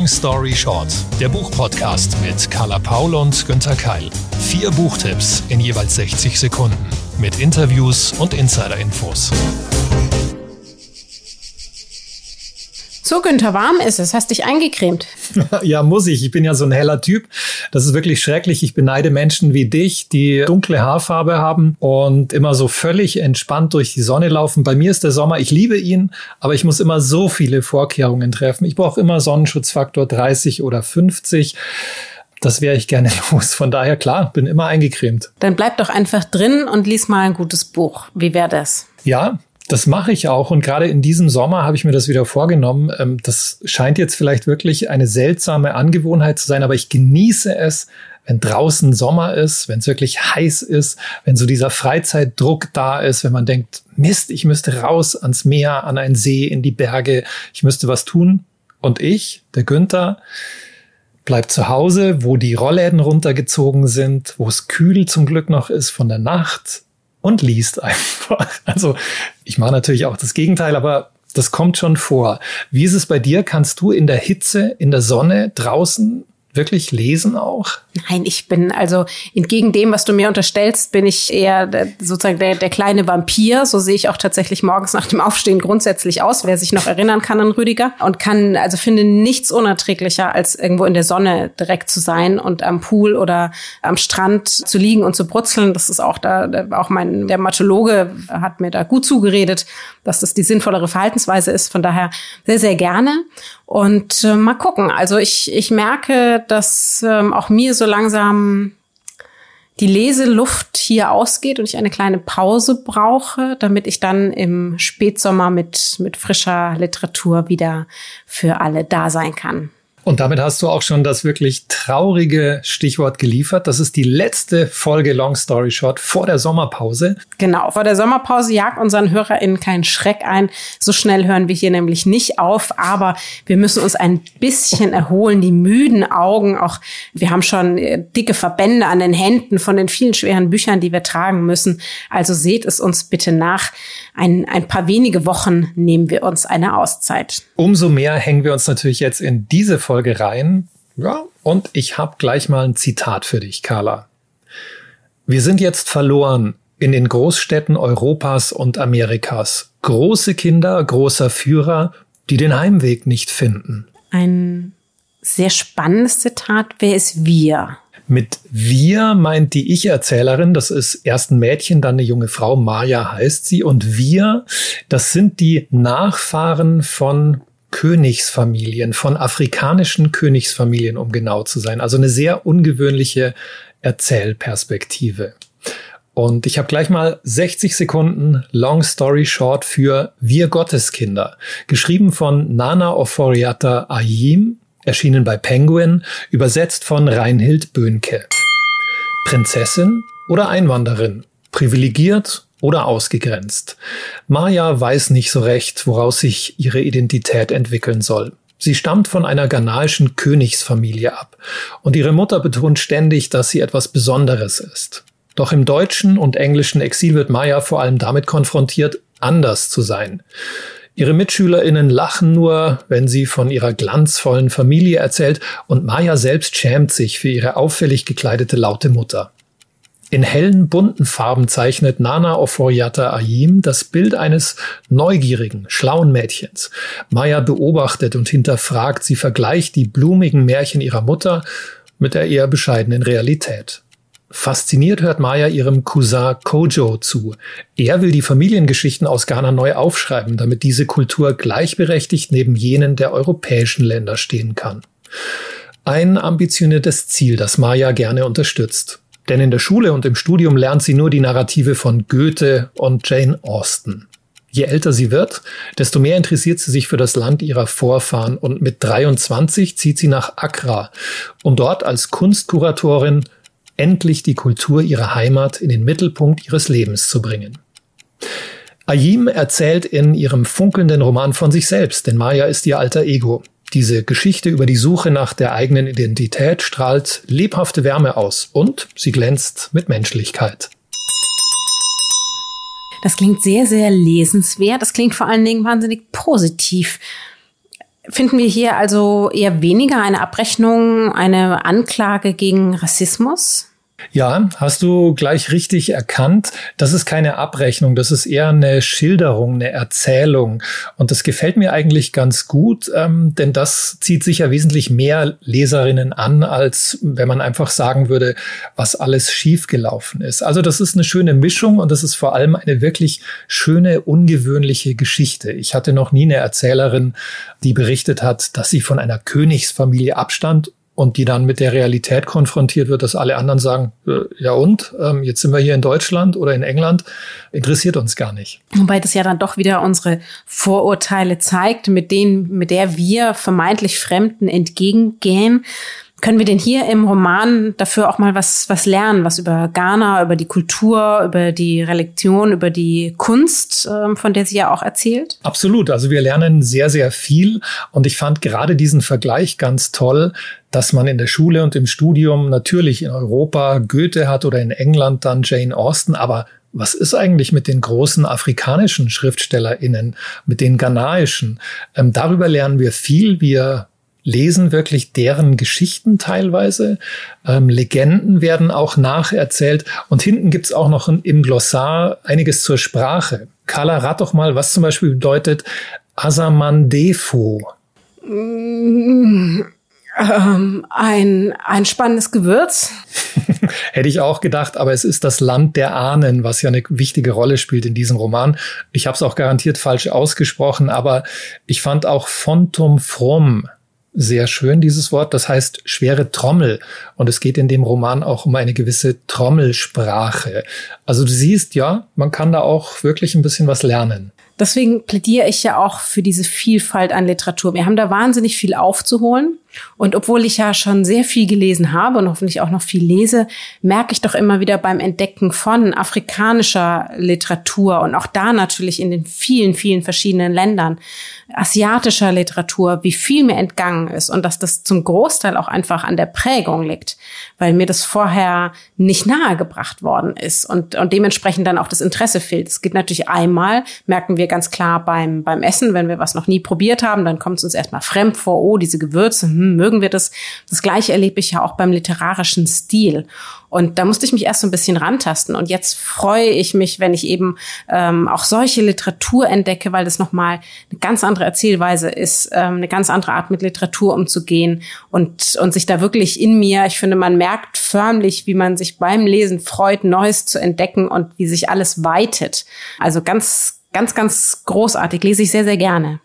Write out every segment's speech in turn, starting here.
Long Story Short, der Buchpodcast mit Carla Paul und Günther Keil. Vier Buchtipps in jeweils 60 Sekunden mit Interviews und Insider-Infos. So, Günther, warm ist es. Hast dich eingecremt? ja, muss ich. Ich bin ja so ein heller Typ. Das ist wirklich schrecklich. Ich beneide Menschen wie dich, die dunkle Haarfarbe haben und immer so völlig entspannt durch die Sonne laufen. Bei mir ist der Sommer, ich liebe ihn, aber ich muss immer so viele Vorkehrungen treffen. Ich brauche immer Sonnenschutzfaktor 30 oder 50 das wäre ich gerne los. Von daher, klar, bin immer eingecremt. Dann bleib doch einfach drin und lies mal ein gutes Buch. Wie wäre das? Ja, das mache ich auch und gerade in diesem Sommer habe ich mir das wieder vorgenommen. Ähm, das scheint jetzt vielleicht wirklich eine seltsame Angewohnheit zu sein, aber ich genieße es, wenn draußen Sommer ist, wenn es wirklich heiß ist, wenn so dieser Freizeitdruck da ist, wenn man denkt, Mist, ich müsste raus ans Meer, an einen See, in die Berge, ich müsste was tun. Und ich, der Günther, bleibt zu Hause, wo die Rollläden runtergezogen sind, wo es kühl zum Glück noch ist von der Nacht und liest einfach. Also ich mache natürlich auch das Gegenteil, aber das kommt schon vor. Wie ist es bei dir? Kannst du in der Hitze, in der Sonne, draußen wirklich lesen auch? Nein, ich bin also entgegen dem, was du mir unterstellst, bin ich eher der, sozusagen der, der kleine Vampir. So sehe ich auch tatsächlich morgens nach dem Aufstehen grundsätzlich aus, wer sich noch erinnern kann an Rüdiger. Und kann, also finde nichts unerträglicher, als irgendwo in der Sonne direkt zu sein und am Pool oder am Strand zu liegen und zu brutzeln. Das ist auch da, auch mein, der Matologe hat mir da gut zugeredet, dass das die sinnvollere Verhaltensweise ist. Von daher sehr, sehr gerne. Und äh, mal gucken. Also ich, ich merke, dass ähm, auch mir so langsam die Leseluft hier ausgeht und ich eine kleine Pause brauche, damit ich dann im Spätsommer mit, mit frischer Literatur wieder für alle da sein kann. Und damit hast du auch schon das wirklich traurige Stichwort geliefert. Das ist die letzte Folge Long Story Short vor der Sommerpause. Genau, vor der Sommerpause jagt unseren HörerInnen keinen Schreck ein. So schnell hören wir hier nämlich nicht auf, aber wir müssen uns ein bisschen erholen. Die müden Augen, auch wir haben schon äh, dicke Verbände an den Händen von den vielen schweren Büchern, die wir tragen müssen. Also seht es uns bitte nach. Ein, ein paar wenige Wochen nehmen wir uns eine Auszeit. Umso mehr hängen wir uns natürlich jetzt in diese Folge Folge rein. Ja, und ich habe gleich mal ein Zitat für dich, Carla. Wir sind jetzt verloren in den Großstädten Europas und Amerikas. Große Kinder, großer Führer, die den Heimweg nicht finden. Ein sehr spannendes Zitat. Wer ist wir? Mit wir meint die Ich-Erzählerin, das ist erst ein Mädchen, dann eine junge Frau, Maya heißt sie, und wir, das sind die Nachfahren von Königsfamilien, von afrikanischen Königsfamilien, um genau zu sein. Also eine sehr ungewöhnliche Erzählperspektive. Und ich habe gleich mal 60 Sekunden Long Story Short für Wir Gotteskinder, geschrieben von Nana Oforiata Ayim, erschienen bei Penguin, übersetzt von Reinhild Böhnke. Prinzessin oder Einwanderin, privilegiert oder ausgegrenzt. Maya weiß nicht so recht, woraus sich ihre Identität entwickeln soll. Sie stammt von einer ghanaischen Königsfamilie ab und ihre Mutter betont ständig, dass sie etwas Besonderes ist. Doch im deutschen und englischen Exil wird Maya vor allem damit konfrontiert, anders zu sein. Ihre Mitschülerinnen lachen nur, wenn sie von ihrer glanzvollen Familie erzählt und Maya selbst schämt sich für ihre auffällig gekleidete laute Mutter. In hellen, bunten Farben zeichnet Nana Oforiata Ayim das Bild eines neugierigen, schlauen Mädchens. Maya beobachtet und hinterfragt, sie vergleicht die blumigen Märchen ihrer Mutter mit der eher bescheidenen Realität. Fasziniert hört Maya ihrem Cousin Kojo zu. Er will die Familiengeschichten aus Ghana neu aufschreiben, damit diese Kultur gleichberechtigt neben jenen der europäischen Länder stehen kann. Ein ambitioniertes Ziel, das Maya gerne unterstützt. Denn in der Schule und im Studium lernt sie nur die Narrative von Goethe und Jane Austen. Je älter sie wird, desto mehr interessiert sie sich für das Land ihrer Vorfahren und mit 23 zieht sie nach Accra, um dort als Kunstkuratorin endlich die Kultur ihrer Heimat in den Mittelpunkt ihres Lebens zu bringen. Ayim erzählt in ihrem funkelnden Roman von sich selbst, denn Maya ist ihr alter Ego. Diese Geschichte über die Suche nach der eigenen Identität strahlt lebhafte Wärme aus und sie glänzt mit Menschlichkeit. Das klingt sehr, sehr lesenswert. Das klingt vor allen Dingen wahnsinnig positiv. Finden wir hier also eher weniger eine Abrechnung, eine Anklage gegen Rassismus? Ja, hast du gleich richtig erkannt. Das ist keine Abrechnung, das ist eher eine Schilderung, eine Erzählung. Und das gefällt mir eigentlich ganz gut, ähm, denn das zieht sicher wesentlich mehr Leserinnen an, als wenn man einfach sagen würde, was alles schiefgelaufen ist. Also das ist eine schöne Mischung und das ist vor allem eine wirklich schöne, ungewöhnliche Geschichte. Ich hatte noch nie eine Erzählerin, die berichtet hat, dass sie von einer Königsfamilie abstand und die dann mit der Realität konfrontiert wird, dass alle anderen sagen, äh, ja und, ähm, jetzt sind wir hier in Deutschland oder in England, interessiert uns gar nicht. Wobei das ja dann doch wieder unsere Vorurteile zeigt, mit denen, mit der wir vermeintlich Fremden entgegengehen. Können wir denn hier im Roman dafür auch mal was, was lernen, was über Ghana, über die Kultur, über die Religion, über die Kunst, ähm, von der sie ja auch erzählt? Absolut. Also wir lernen sehr, sehr viel. Und ich fand gerade diesen Vergleich ganz toll, dass man in der Schule und im Studium natürlich in Europa Goethe hat oder in England dann Jane Austen, aber was ist eigentlich mit den großen afrikanischen SchriftstellerInnen, mit den ghanaischen? Ähm, darüber lernen wir viel. Wir lesen wirklich deren Geschichten teilweise. Ähm, Legenden werden auch nacherzählt. Und hinten gibt's auch noch im Glossar einiges zur Sprache. Carla, rat doch mal, was zum Beispiel bedeutet Asamandefo. Mm, ähm, ein, ein spannendes Gewürz. Hätte ich auch gedacht, aber es ist das Land der Ahnen, was ja eine wichtige Rolle spielt in diesem Roman. Ich habe es auch garantiert falsch ausgesprochen, aber ich fand auch Fontum Fromm sehr schön, dieses Wort. Das heißt schwere Trommel. Und es geht in dem Roman auch um eine gewisse Trommelsprache. Also du siehst, ja, man kann da auch wirklich ein bisschen was lernen. Deswegen plädiere ich ja auch für diese Vielfalt an Literatur. Wir haben da wahnsinnig viel aufzuholen. Und obwohl ich ja schon sehr viel gelesen habe und hoffentlich auch noch viel lese, merke ich doch immer wieder beim Entdecken von afrikanischer Literatur und auch da natürlich in den vielen, vielen verschiedenen Ländern, asiatischer Literatur, wie viel mir entgangen ist und dass das zum Großteil auch einfach an der Prägung liegt, weil mir das vorher nicht nahegebracht worden ist und, und dementsprechend dann auch das Interesse fehlt. Es geht natürlich einmal, merken wir ganz klar beim, beim Essen, wenn wir was noch nie probiert haben, dann kommt es uns erstmal fremd vor, oh, diese Gewürze, hm, mögen wir das. Das gleiche erlebe ich ja auch beim literarischen Stil. Und da musste ich mich erst so ein bisschen rantasten. Und jetzt freue ich mich, wenn ich eben ähm, auch solche Literatur entdecke, weil das nochmal eine ganz andere Erzählweise ist, ähm, eine ganz andere Art mit Literatur umzugehen und, und sich da wirklich in mir, ich finde, man merkt förmlich, wie man sich beim Lesen freut, Neues zu entdecken und wie sich alles weitet. Also ganz, ganz, ganz großartig, lese ich sehr, sehr gerne.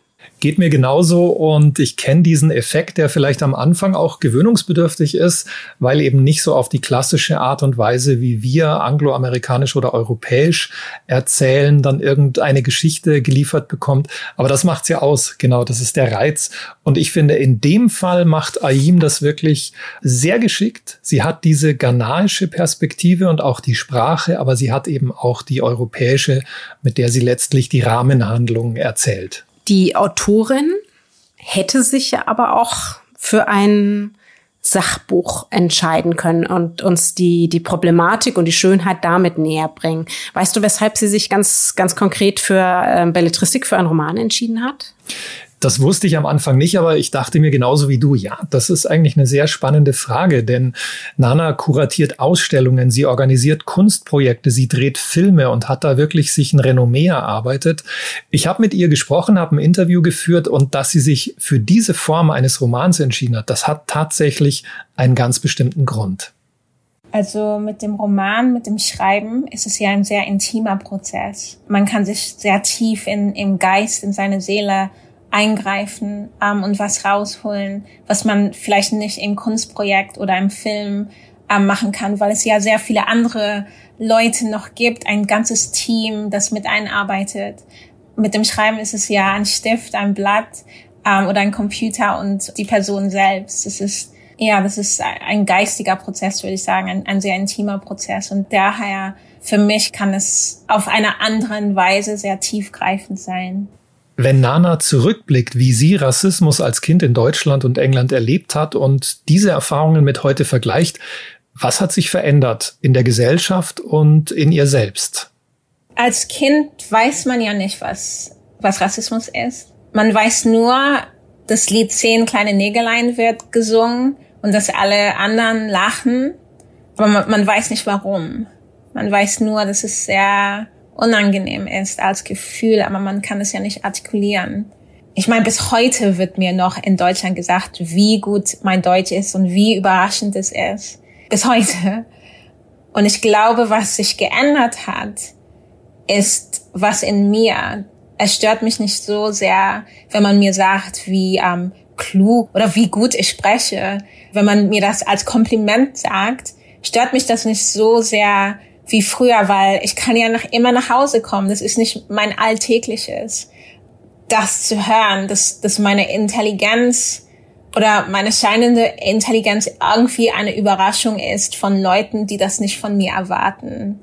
Geht mir genauso und ich kenne diesen Effekt, der vielleicht am Anfang auch gewöhnungsbedürftig ist, weil eben nicht so auf die klassische Art und Weise, wie wir angloamerikanisch oder europäisch erzählen, dann irgendeine Geschichte geliefert bekommt. Aber das macht's ja aus. Genau, das ist der Reiz. Und ich finde, in dem Fall macht Aim das wirklich sehr geschickt. Sie hat diese ghanaische Perspektive und auch die Sprache, aber sie hat eben auch die europäische, mit der sie letztlich die Rahmenhandlungen erzählt. Die Autorin hätte sich ja aber auch für ein Sachbuch entscheiden können und uns die, die Problematik und die Schönheit damit näher bringen. Weißt du, weshalb sie sich ganz, ganz konkret für äh, Belletristik, für einen Roman entschieden hat? Das wusste ich am Anfang nicht, aber ich dachte mir genauso wie du, ja, das ist eigentlich eine sehr spannende Frage, denn Nana kuratiert Ausstellungen, sie organisiert Kunstprojekte, sie dreht Filme und hat da wirklich sich ein Renommee erarbeitet. Ich habe mit ihr gesprochen, habe ein Interview geführt und dass sie sich für diese Form eines Romans entschieden hat, das hat tatsächlich einen ganz bestimmten Grund. Also mit dem Roman, mit dem Schreiben ist es ja ein sehr intimer Prozess. Man kann sich sehr tief in, im Geist, in seine Seele eingreifen ähm, und was rausholen, was man vielleicht nicht im Kunstprojekt oder im Film ähm, machen kann, weil es ja sehr viele andere Leute noch gibt, ein ganzes Team, das mit einarbeitet. Mit dem Schreiben ist es ja ein Stift, ein Blatt ähm, oder ein Computer und die Person selbst. Das ist ja, das ist ein geistiger Prozess, würde ich sagen, ein, ein sehr intimer Prozess und daher für mich kann es auf einer anderen Weise sehr tiefgreifend sein. Wenn Nana zurückblickt, wie sie Rassismus als Kind in Deutschland und England erlebt hat und diese Erfahrungen mit heute vergleicht, was hat sich verändert in der Gesellschaft und in ihr selbst? Als Kind weiß man ja nicht, was, was Rassismus ist. Man weiß nur, das Lied Zehn kleine Nägelein wird gesungen und dass alle anderen lachen, aber man, man weiß nicht warum. Man weiß nur, dass es sehr unangenehm ist als Gefühl, aber man kann es ja nicht artikulieren. Ich meine, bis heute wird mir noch in Deutschland gesagt, wie gut mein Deutsch ist und wie überraschend es ist. Bis heute. Und ich glaube, was sich geändert hat, ist was in mir. Es stört mich nicht so sehr, wenn man mir sagt, wie ähm, klug oder wie gut ich spreche. Wenn man mir das als Kompliment sagt, stört mich das nicht so sehr wie früher, weil ich kann ja nach, immer nach Hause kommen. Das ist nicht mein alltägliches. Das zu hören, dass, dass meine Intelligenz oder meine scheinende Intelligenz irgendwie eine Überraschung ist von Leuten, die das nicht von mir erwarten.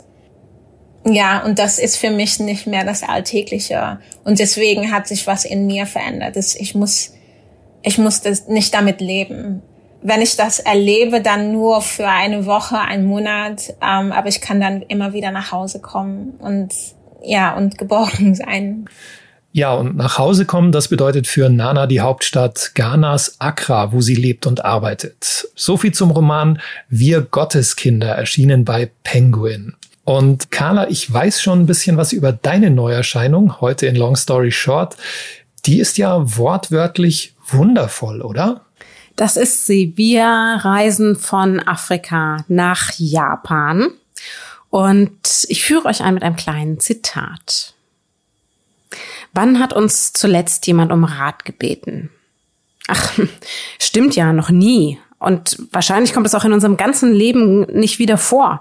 Ja, und das ist für mich nicht mehr das Alltägliche. Und deswegen hat sich was in mir verändert. Ich muss, ich muss das nicht damit leben. Wenn ich das erlebe, dann nur für eine Woche, einen Monat, ähm, aber ich kann dann immer wieder nach Hause kommen und ja, und geborgen sein. Ja, und nach Hause kommen, das bedeutet für Nana die Hauptstadt Ghanas Accra, wo sie lebt und arbeitet. So viel zum Roman Wir Gotteskinder, erschienen bei Penguin. Und Carla, ich weiß schon ein bisschen was über deine Neuerscheinung heute in Long Story Short. Die ist ja wortwörtlich wundervoll, oder? Das ist sie. Wir reisen von Afrika nach Japan. Und ich führe euch ein mit einem kleinen Zitat. Wann hat uns zuletzt jemand um Rat gebeten? Ach, stimmt ja, noch nie. Und wahrscheinlich kommt es auch in unserem ganzen Leben nicht wieder vor.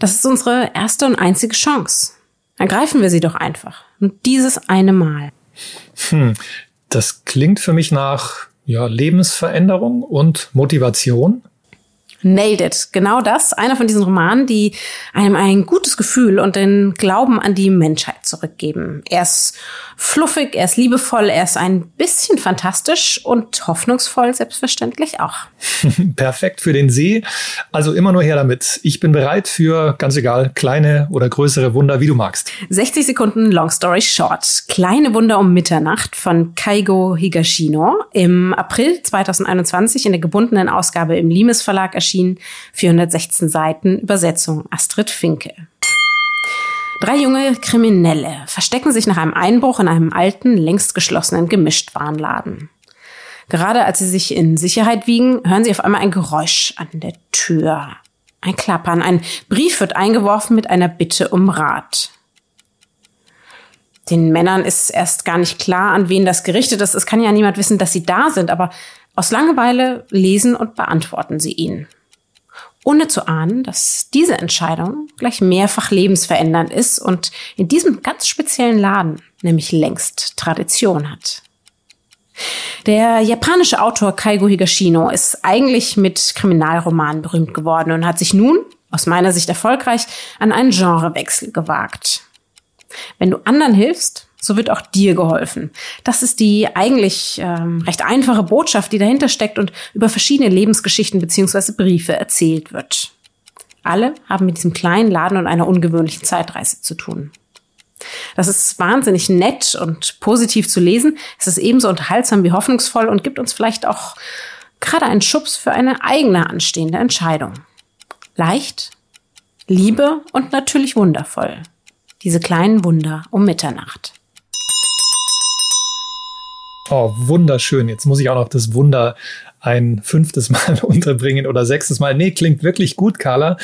Das ist unsere erste und einzige Chance. Ergreifen wir sie doch einfach. Und dieses eine Mal. Hm, das klingt für mich nach ja, Lebensveränderung und Motivation. Nailed it. Genau das. Einer von diesen Romanen, die einem ein gutes Gefühl und den Glauben an die Menschheit zurückgeben. Er ist fluffig, er ist liebevoll, er ist ein bisschen fantastisch und hoffnungsvoll selbstverständlich auch. Perfekt für den See. Also immer nur her damit. Ich bin bereit für, ganz egal, kleine oder größere Wunder, wie du magst. 60 Sekunden Long Story Short. Kleine Wunder um Mitternacht von Kaigo Higashino. Im April 2021 in der gebundenen Ausgabe im Limes Verlag erschienen. 416 Seiten Übersetzung Astrid Finke. Drei junge Kriminelle verstecken sich nach einem Einbruch in einem alten, längst geschlossenen Gemischtwarenladen. Gerade als sie sich in Sicherheit wiegen, hören sie auf einmal ein Geräusch an der Tür. Ein Klappern, ein Brief wird eingeworfen mit einer Bitte um Rat. Den Männern ist erst gar nicht klar, an wen das gerichtet ist. Es kann ja niemand wissen, dass sie da sind, aber aus Langeweile lesen und beantworten sie ihn ohne zu ahnen, dass diese Entscheidung gleich mehrfach lebensverändernd ist und in diesem ganz speziellen Laden nämlich längst Tradition hat. Der japanische Autor Kaigo Higashino ist eigentlich mit Kriminalromanen berühmt geworden und hat sich nun, aus meiner Sicht erfolgreich, an einen Genrewechsel gewagt. Wenn du anderen hilfst, so wird auch dir geholfen. Das ist die eigentlich ähm, recht einfache Botschaft, die dahinter steckt und über verschiedene Lebensgeschichten beziehungsweise Briefe erzählt wird. Alle haben mit diesem kleinen Laden und einer ungewöhnlichen Zeitreise zu tun. Das ist wahnsinnig nett und positiv zu lesen. Es ist ebenso unterhaltsam wie hoffnungsvoll und gibt uns vielleicht auch gerade einen Schubs für eine eigene anstehende Entscheidung. Leicht, Liebe und natürlich wundervoll. Diese kleinen Wunder um Mitternacht. Oh, wunderschön. Jetzt muss ich auch noch das Wunder ein fünftes Mal unterbringen oder sechstes Mal. Nee, klingt wirklich gut, Carla.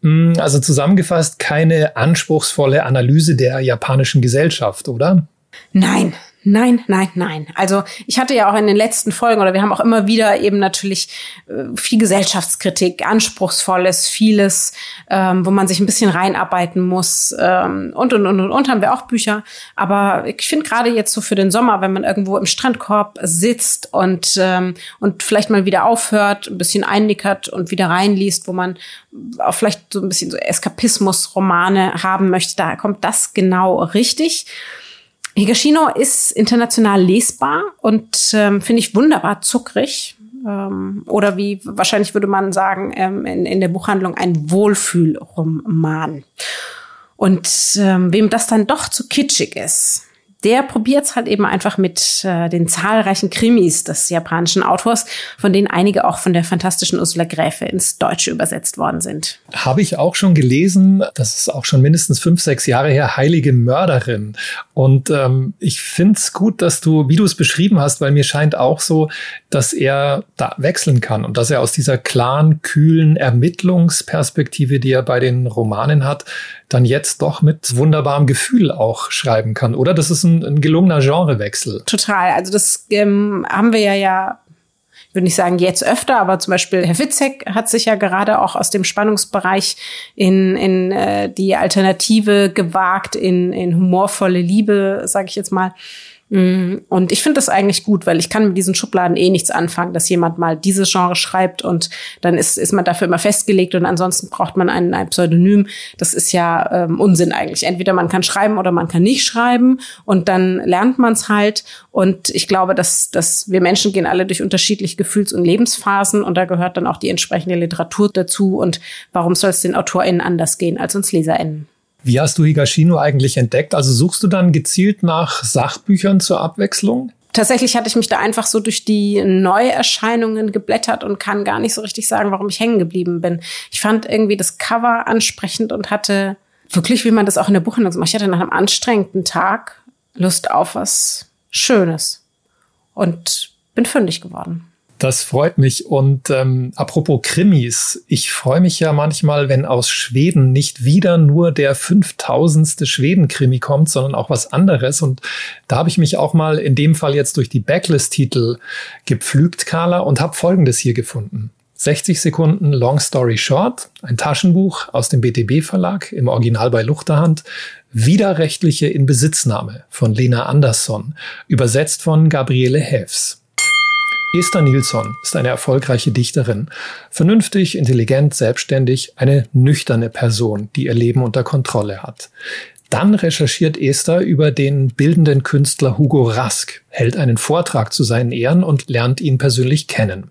Mm, also zusammengefasst, keine anspruchsvolle Analyse der japanischen Gesellschaft, oder? Nein, Nein, nein, nein. Also ich hatte ja auch in den letzten Folgen oder wir haben auch immer wieder eben natürlich äh, viel Gesellschaftskritik, anspruchsvolles, vieles, ähm, wo man sich ein bisschen reinarbeiten muss ähm, und und und und und haben wir auch Bücher. Aber ich finde gerade jetzt so für den Sommer, wenn man irgendwo im Strandkorb sitzt und ähm, und vielleicht mal wieder aufhört, ein bisschen einnickert und wieder reinliest, wo man auch vielleicht so ein bisschen so Eskapismus-Romane haben möchte, da kommt das genau richtig. Higashino ist international lesbar und ähm, finde ich wunderbar zuckrig. Ähm, oder wie wahrscheinlich würde man sagen, ähm, in, in der Buchhandlung ein Wohlfühlroman. Und ähm, wem das dann doch zu kitschig ist, der probiert es halt eben einfach mit äh, den zahlreichen Krimis des japanischen Autors, von denen einige auch von der fantastischen Ursula Gräfe ins Deutsche übersetzt worden sind. Habe ich auch schon gelesen, das ist auch schon mindestens fünf, sechs Jahre her, Heilige Mörderin. Und ähm, ich finde es gut, dass du, wie du es beschrieben hast, weil mir scheint auch so, dass er da wechseln kann und dass er aus dieser klaren, kühlen Ermittlungsperspektive, die er bei den Romanen hat, dann jetzt doch mit wunderbarem Gefühl auch schreiben kann, oder? Das ist ein, ein gelungener Genrewechsel. Total. Also das ähm, haben wir ja ja ich würde nicht sagen jetzt öfter, aber zum Beispiel Herr Witzek hat sich ja gerade auch aus dem Spannungsbereich in, in äh, die Alternative gewagt, in, in humorvolle Liebe, sage ich jetzt mal. Mm, und ich finde das eigentlich gut, weil ich kann mit diesen Schubladen eh nichts anfangen, dass jemand mal dieses Genre schreibt und dann ist, ist man dafür immer festgelegt und ansonsten braucht man ein, ein Pseudonym. Das ist ja ähm, Unsinn eigentlich. Entweder man kann schreiben oder man kann nicht schreiben und dann lernt man es halt. Und ich glaube, dass, dass wir Menschen gehen alle durch unterschiedliche Gefühls- und Lebensphasen und da gehört dann auch die entsprechende Literatur dazu. Und warum soll es den AutorInnen anders gehen als uns LeserInnen? Wie hast du Higashino eigentlich entdeckt? Also suchst du dann gezielt nach Sachbüchern zur Abwechslung? Tatsächlich hatte ich mich da einfach so durch die Neuerscheinungen geblättert und kann gar nicht so richtig sagen, warum ich hängen geblieben bin. Ich fand irgendwie das Cover ansprechend und hatte wirklich, wie man das auch in der Buchhandlung macht. Ich hatte nach einem anstrengenden Tag Lust auf was Schönes und bin fündig geworden. Das freut mich. Und ähm, apropos Krimis, ich freue mich ja manchmal, wenn aus Schweden nicht wieder nur der 5000. Schweden-Krimi kommt, sondern auch was anderes. Und da habe ich mich auch mal in dem Fall jetzt durch die Backlist-Titel gepflügt, Carla, und habe Folgendes hier gefunden. 60 Sekunden Long Story Short, ein Taschenbuch aus dem BTB Verlag, im Original bei Luchterhand, Widerrechtliche Inbesitznahme von Lena Andersson, übersetzt von Gabriele Häfs. Esther Nilsson ist eine erfolgreiche Dichterin. Vernünftig, intelligent, selbstständig, eine nüchterne Person, die ihr Leben unter Kontrolle hat. Dann recherchiert Esther über den bildenden Künstler Hugo Rask, hält einen Vortrag zu seinen Ehren und lernt ihn persönlich kennen.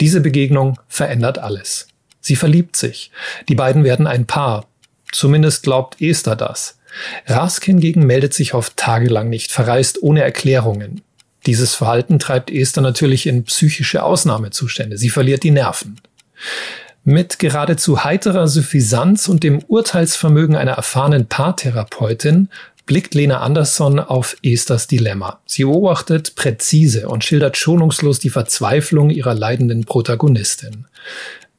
Diese Begegnung verändert alles. Sie verliebt sich. Die beiden werden ein Paar. Zumindest glaubt Esther das. Rask hingegen meldet sich oft tagelang nicht, verreist ohne Erklärungen. Dieses Verhalten treibt Esther natürlich in psychische Ausnahmezustände. Sie verliert die Nerven. Mit geradezu heiterer Suffisanz und dem Urteilsvermögen einer erfahrenen Paartherapeutin blickt Lena Andersson auf Esthers Dilemma. Sie beobachtet präzise und schildert schonungslos die Verzweiflung ihrer leidenden Protagonistin.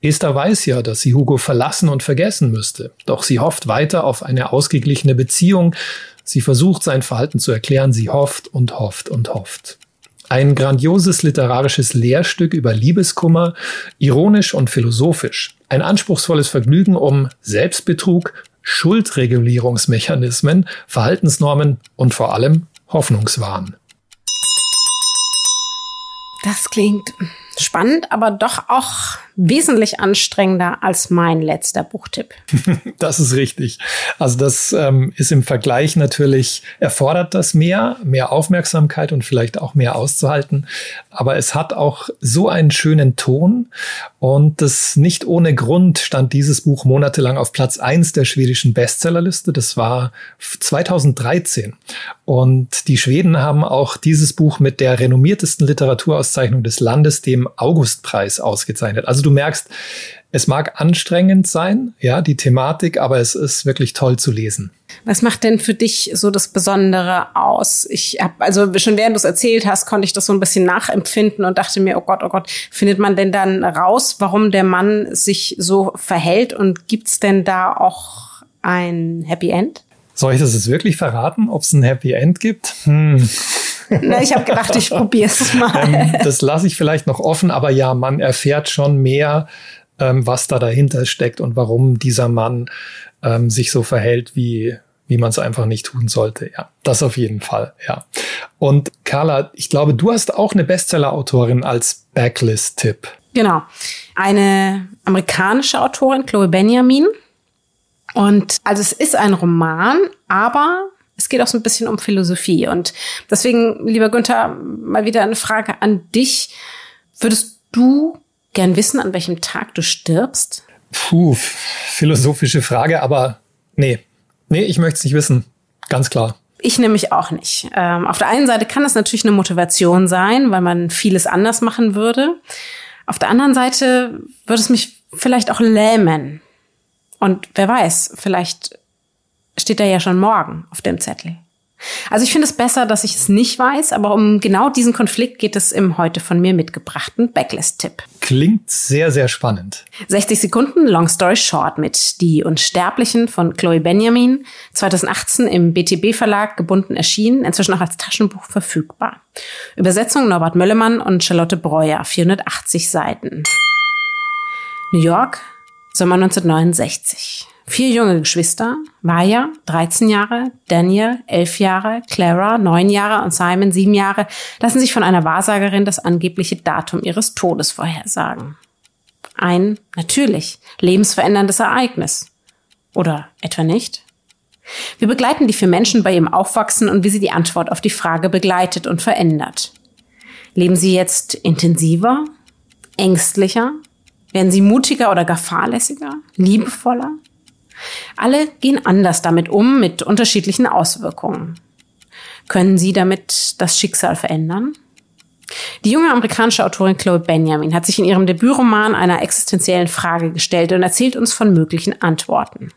Esther weiß ja, dass sie Hugo verlassen und vergessen müsste, doch sie hofft weiter auf eine ausgeglichene Beziehung, Sie versucht sein Verhalten zu erklären, sie hofft und hofft und hofft. Ein grandioses literarisches Lehrstück über Liebeskummer, ironisch und philosophisch. Ein anspruchsvolles Vergnügen um Selbstbetrug, Schuldregulierungsmechanismen, Verhaltensnormen und vor allem Hoffnungswahn. Das klingt spannend, aber doch auch wesentlich anstrengender als mein letzter Buchtipp. das ist richtig. Also das ähm, ist im Vergleich natürlich, erfordert das mehr, mehr Aufmerksamkeit und vielleicht auch mehr auszuhalten. Aber es hat auch so einen schönen Ton und das nicht ohne Grund stand dieses Buch monatelang auf Platz eins der schwedischen Bestsellerliste. Das war 2013. Und die Schweden haben auch dieses Buch mit der renommiertesten Literaturauszeichnung des Landes, dem Augustpreis, ausgezeichnet. Also du merkst, es mag anstrengend sein, ja, die Thematik, aber es ist wirklich toll zu lesen. Was macht denn für dich so das Besondere aus? Ich habe also schon während du es erzählt hast, konnte ich das so ein bisschen nachempfinden und dachte mir, oh Gott, oh Gott, findet man denn dann raus, warum der Mann sich so verhält und gibt's denn da auch ein Happy End? Soll ich das jetzt wirklich verraten, ob es ein Happy End gibt? Hm. Na, ich habe gedacht, ich probiere es mal. Ähm, das lasse ich vielleicht noch offen, aber ja, man erfährt schon mehr, ähm, was da dahinter steckt und warum dieser Mann ähm, sich so verhält, wie, wie man es einfach nicht tun sollte. Ja, das auf jeden Fall, ja. Und Carla, ich glaube, du hast auch eine Bestseller-Autorin als Backlist-Tipp. Genau. Eine amerikanische Autorin, Chloe Benjamin. Und also es ist ein Roman, aber es geht auch so ein bisschen um Philosophie. Und deswegen, lieber Günther, mal wieder eine Frage an dich. Würdest du gern wissen, an welchem Tag du stirbst? Puh, philosophische Frage, aber nee. Nee, ich möchte es nicht wissen. Ganz klar. Ich nämlich auch nicht. Ähm, auf der einen Seite kann das natürlich eine Motivation sein, weil man vieles anders machen würde. Auf der anderen Seite würde es mich vielleicht auch lähmen. Und wer weiß, vielleicht steht er ja schon morgen auf dem Zettel. Also ich finde es besser, dass ich es nicht weiß, aber um genau diesen Konflikt geht es im heute von mir mitgebrachten Backlist-Tipp. Klingt sehr, sehr spannend. 60 Sekunden Long Story Short mit Die Unsterblichen von Chloe Benjamin, 2018 im BTB Verlag gebunden erschienen, inzwischen auch als Taschenbuch verfügbar. Übersetzung Norbert Möllemann und Charlotte Breuer, 480 Seiten. New York, Sommer 1969. Vier junge Geschwister, Maya, 13 Jahre, Daniel, 11 Jahre, Clara, 9 Jahre und Simon, 7 Jahre, lassen sich von einer Wahrsagerin das angebliche Datum ihres Todes vorhersagen. Ein, natürlich, lebensveränderndes Ereignis. Oder etwa nicht? Wir begleiten die vier Menschen bei ihrem Aufwachsen und wie sie die Antwort auf die Frage begleitet und verändert. Leben sie jetzt intensiver, ängstlicher? Werden sie mutiger oder gar fahrlässiger, liebevoller? Alle gehen anders damit um, mit unterschiedlichen Auswirkungen. Können Sie damit das Schicksal verändern? Die junge amerikanische Autorin Chloe Benjamin hat sich in ihrem Debütroman einer existenziellen Frage gestellt und erzählt uns von möglichen Antworten.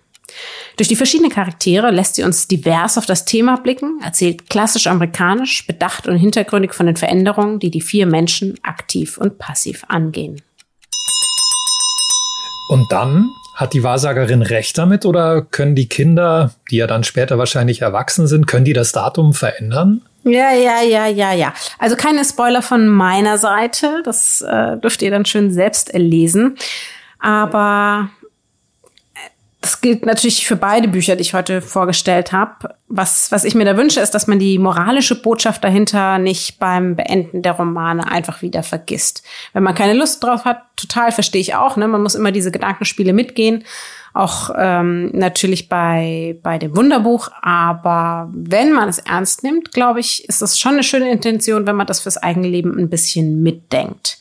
Durch die verschiedenen Charaktere lässt sie uns divers auf das Thema blicken, erzählt klassisch amerikanisch, bedacht und hintergründig von den Veränderungen, die die vier Menschen aktiv und passiv angehen. Und dann hat die Wahrsagerin recht damit oder können die Kinder, die ja dann später wahrscheinlich erwachsen sind, können die das Datum verändern? Ja, ja, ja, ja, ja. Also keine Spoiler von meiner Seite. Das äh, dürft ihr dann schön selbst erlesen. Aber das gilt natürlich für beide Bücher, die ich heute vorgestellt habe. Was, was ich mir da wünsche, ist, dass man die moralische Botschaft dahinter nicht beim Beenden der Romane einfach wieder vergisst. Wenn man keine Lust drauf hat, total verstehe ich auch. Ne? Man muss immer diese Gedankenspiele mitgehen. Auch ähm, natürlich bei, bei dem Wunderbuch. Aber wenn man es ernst nimmt, glaube ich, ist das schon eine schöne Intention, wenn man das fürs eigene Leben ein bisschen mitdenkt.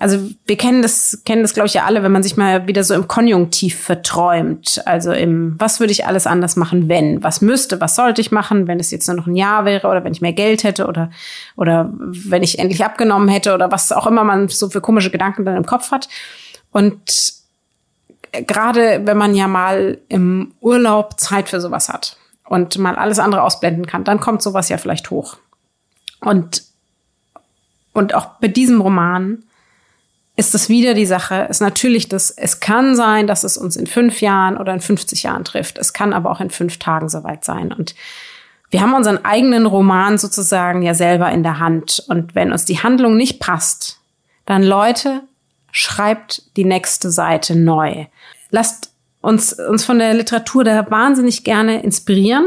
Also wir kennen das, kennen das, glaube ich, ja alle, wenn man sich mal wieder so im Konjunktiv verträumt. Also im, was würde ich alles anders machen, wenn? Was müsste, was sollte ich machen, wenn es jetzt nur noch ein Jahr wäre oder wenn ich mehr Geld hätte oder, oder wenn ich endlich abgenommen hätte oder was auch immer man so für komische Gedanken dann im Kopf hat. Und gerade wenn man ja mal im Urlaub Zeit für sowas hat und mal alles andere ausblenden kann, dann kommt sowas ja vielleicht hoch. Und, und auch bei diesem Roman ist es wieder die Sache, ist natürlich das, es kann sein, dass es uns in fünf Jahren oder in 50 Jahren trifft. Es kann aber auch in fünf Tagen soweit sein. Und wir haben unseren eigenen Roman sozusagen ja selber in der Hand. Und wenn uns die Handlung nicht passt, dann Leute, schreibt die nächste Seite neu. Lasst uns, uns von der Literatur da wahnsinnig gerne inspirieren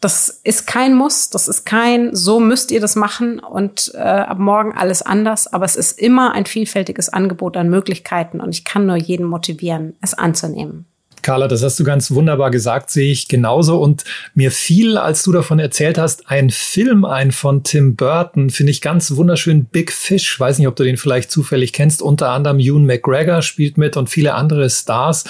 das ist kein Muss, das ist kein, so müsst ihr das machen und äh, ab morgen alles anders. Aber es ist immer ein vielfältiges Angebot an Möglichkeiten und ich kann nur jeden motivieren, es anzunehmen. Carla, das hast du ganz wunderbar gesagt, sehe ich genauso. Und mir fiel, als du davon erzählt hast, ein Film ein von Tim Burton, finde ich ganz wunderschön, Big Fish. Weiß nicht, ob du den vielleicht zufällig kennst. Unter anderem Ewan McGregor spielt mit und viele andere Stars.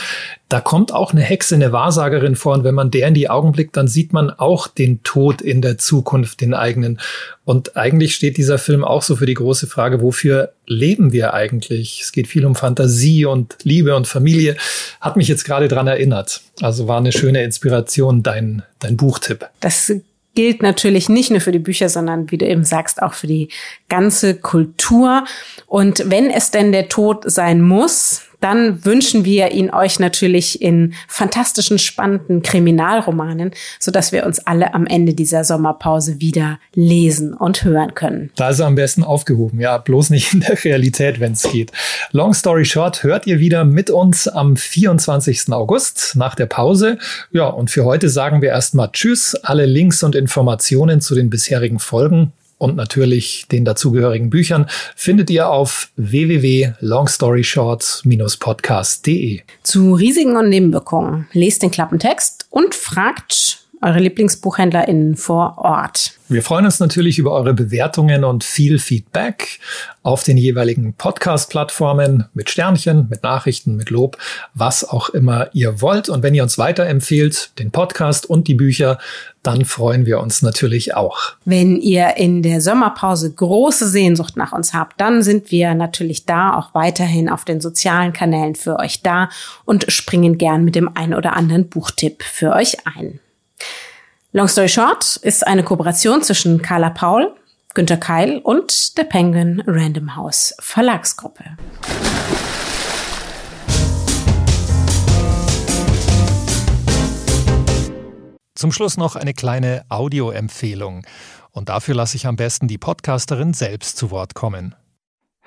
Da kommt auch eine Hexe, eine Wahrsagerin vor. Und wenn man der in die Augen blickt, dann sieht man auch den Tod in der Zukunft, den eigenen. Und eigentlich steht dieser Film auch so für die große Frage, wofür leben wir eigentlich? Es geht viel um Fantasie und Liebe und Familie. Hat mich jetzt gerade dran erinnert. Also war eine schöne Inspiration, dein, dein Buchtipp. Das gilt natürlich nicht nur für die Bücher, sondern wie du eben sagst, auch für die ganze Kultur. Und wenn es denn der Tod sein muss, dann wünschen wir ihn euch natürlich in fantastischen, spannenden Kriminalromanen, so dass wir uns alle am Ende dieser Sommerpause wieder lesen und hören können. Da ist er am besten aufgehoben. Ja, bloß nicht in der Realität, wenn es geht. Long story short, hört ihr wieder mit uns am 24. August nach der Pause. Ja, und für heute sagen wir erstmal Tschüss. Alle Links und Informationen zu den bisherigen Folgen und natürlich den dazugehörigen Büchern findet ihr auf www.longstoryshorts-podcast.de. Zu Risiken und Nebenwirkungen lest den Klappentext und fragt eure LieblingsbuchhändlerInnen vor Ort. Wir freuen uns natürlich über eure Bewertungen und viel Feedback auf den jeweiligen Podcast-Plattformen mit Sternchen, mit Nachrichten, mit Lob, was auch immer ihr wollt. Und wenn ihr uns weiterempfehlt, den Podcast und die Bücher, dann freuen wir uns natürlich auch. Wenn ihr in der Sommerpause große Sehnsucht nach uns habt, dann sind wir natürlich da, auch weiterhin auf den sozialen Kanälen für euch da und springen gern mit dem ein oder anderen Buchtipp für euch ein. Long Story Short ist eine Kooperation zwischen Carla Paul, Günter Keil und der Penguin Random House Verlagsgruppe. Zum Schluss noch eine kleine Audioempfehlung. Und dafür lasse ich am besten die Podcasterin selbst zu Wort kommen.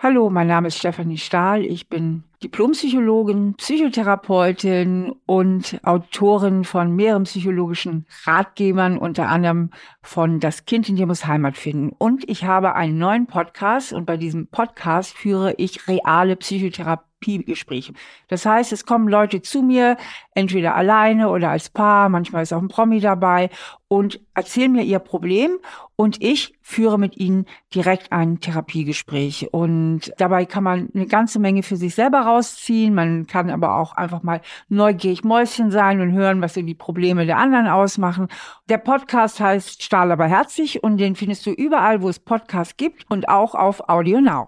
Hallo, mein Name ist Stefanie Stahl. Ich bin Diplompsychologin, Psychotherapeutin und Autorin von mehreren psychologischen Ratgebern, unter anderem von Das Kind in dir muss Heimat finden. Und ich habe einen neuen Podcast und bei diesem Podcast führe ich reale Psychotherapie Therapiegespräche. Das heißt, es kommen Leute zu mir, entweder alleine oder als Paar, manchmal ist auch ein Promi dabei und erzählen mir ihr Problem und ich führe mit ihnen direkt ein Therapiegespräch. Und dabei kann man eine ganze Menge für sich selber rausziehen. Man kann aber auch einfach mal neugierig Mäuschen sein und hören, was so die Probleme der anderen ausmachen. Der Podcast heißt Stahl aber herzlich und den findest du überall, wo es Podcasts gibt und auch auf Audio Now.